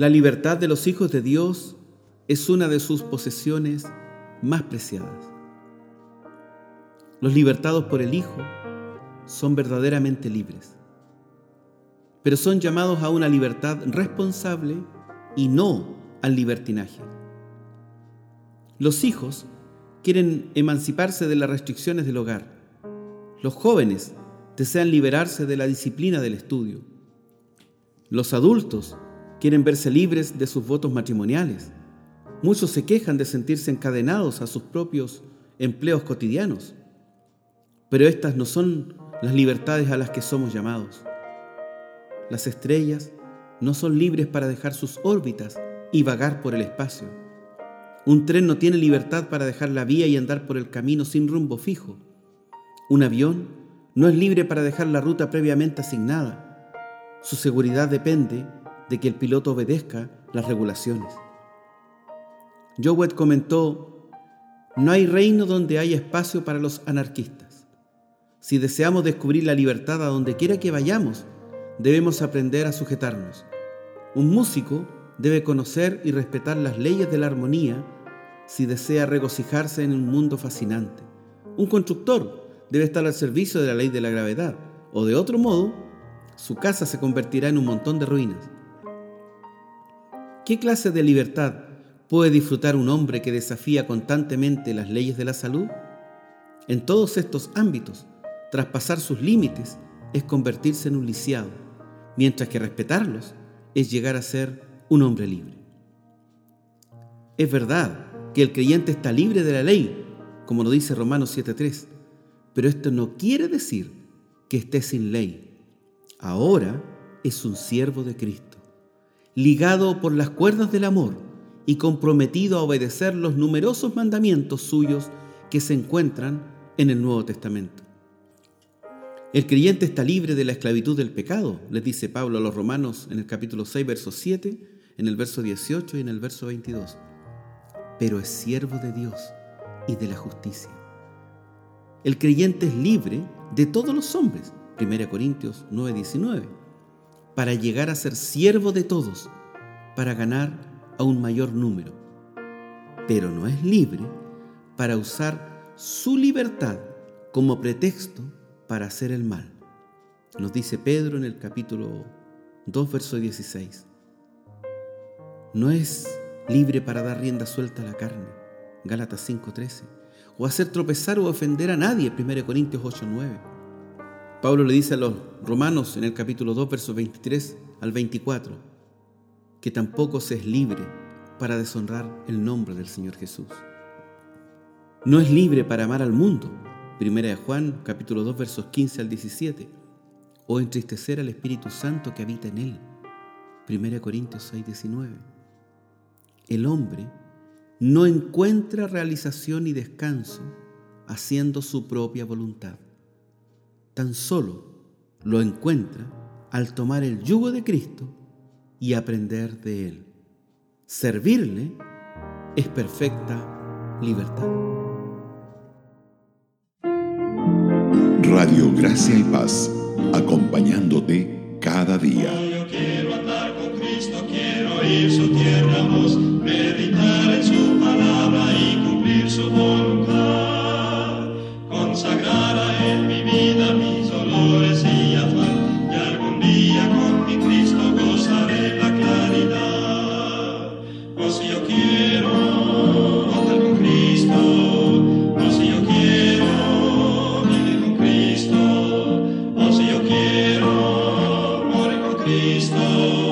La libertad de los hijos de Dios es una de sus posesiones más preciadas. Los libertados por el Hijo son verdaderamente libres, pero son llamados a una libertad responsable y no al libertinaje. Los hijos quieren emanciparse de las restricciones del hogar. Los jóvenes desean liberarse de la disciplina del estudio. Los adultos quieren verse libres de sus votos matrimoniales. Muchos se quejan de sentirse encadenados a sus propios empleos cotidianos. Pero estas no son las libertades a las que somos llamados. Las estrellas no son libres para dejar sus órbitas y vagar por el espacio. Un tren no tiene libertad para dejar la vía y andar por el camino sin rumbo fijo. Un avión no es libre para dejar la ruta previamente asignada. Su seguridad depende de que el piloto obedezca las regulaciones. Jowett comentó, no hay reino donde haya espacio para los anarquistas. Si deseamos descubrir la libertad a donde quiera que vayamos, debemos aprender a sujetarnos. Un músico debe conocer y respetar las leyes de la armonía si desea regocijarse en un mundo fascinante. Un constructor debe estar al servicio de la ley de la gravedad, o de otro modo, su casa se convertirá en un montón de ruinas. ¿Qué clase de libertad puede disfrutar un hombre que desafía constantemente las leyes de la salud? En todos estos ámbitos, traspasar sus límites es convertirse en un lisiado, mientras que respetarlos es llegar a ser un hombre libre. Es verdad que el creyente está libre de la ley, como lo dice Romanos 7.3, pero esto no quiere decir que esté sin ley. Ahora es un siervo de Cristo, ligado por las cuerdas del amor y comprometido a obedecer los numerosos mandamientos suyos que se encuentran en el Nuevo Testamento. El creyente está libre de la esclavitud del pecado, les dice Pablo a los romanos en el capítulo 6, verso 7 en el verso 18 y en el verso 22. Pero es siervo de Dios y de la justicia. El creyente es libre de todos los hombres, 1 Corintios 9, 19, para llegar a ser siervo de todos, para ganar a un mayor número. Pero no es libre para usar su libertad como pretexto para hacer el mal. Nos dice Pedro en el capítulo 2, verso 16 no es libre para dar rienda suelta a la carne, Gálatas 5:13, o hacer tropezar o ofender a nadie, 1 Corintios 8:9. Pablo le dice a los romanos en el capítulo 2, versos 23 al 24, que tampoco se es libre para deshonrar el nombre del Señor Jesús. No es libre para amar al mundo, 1 Juan capítulo 2, versos 15 al 17, o entristecer al Espíritu Santo que habita en él, 1 Corintios 6, 19 el hombre no encuentra realización y descanso haciendo su propia voluntad. Tan solo lo encuentra al tomar el yugo de Cristo y aprender de Él. Servirle es perfecta libertad. Radio Gracia y Paz, acompañándote cada día. Yo quiero andar con Cristo, quiero ir su tierra, meditar en su palabra y cumplir su voluntad. Consagrar a Él Yo quiero. Andar con Cristo, no si yo quiero vivir con Cristo, no si yo quiero morir con Cristo.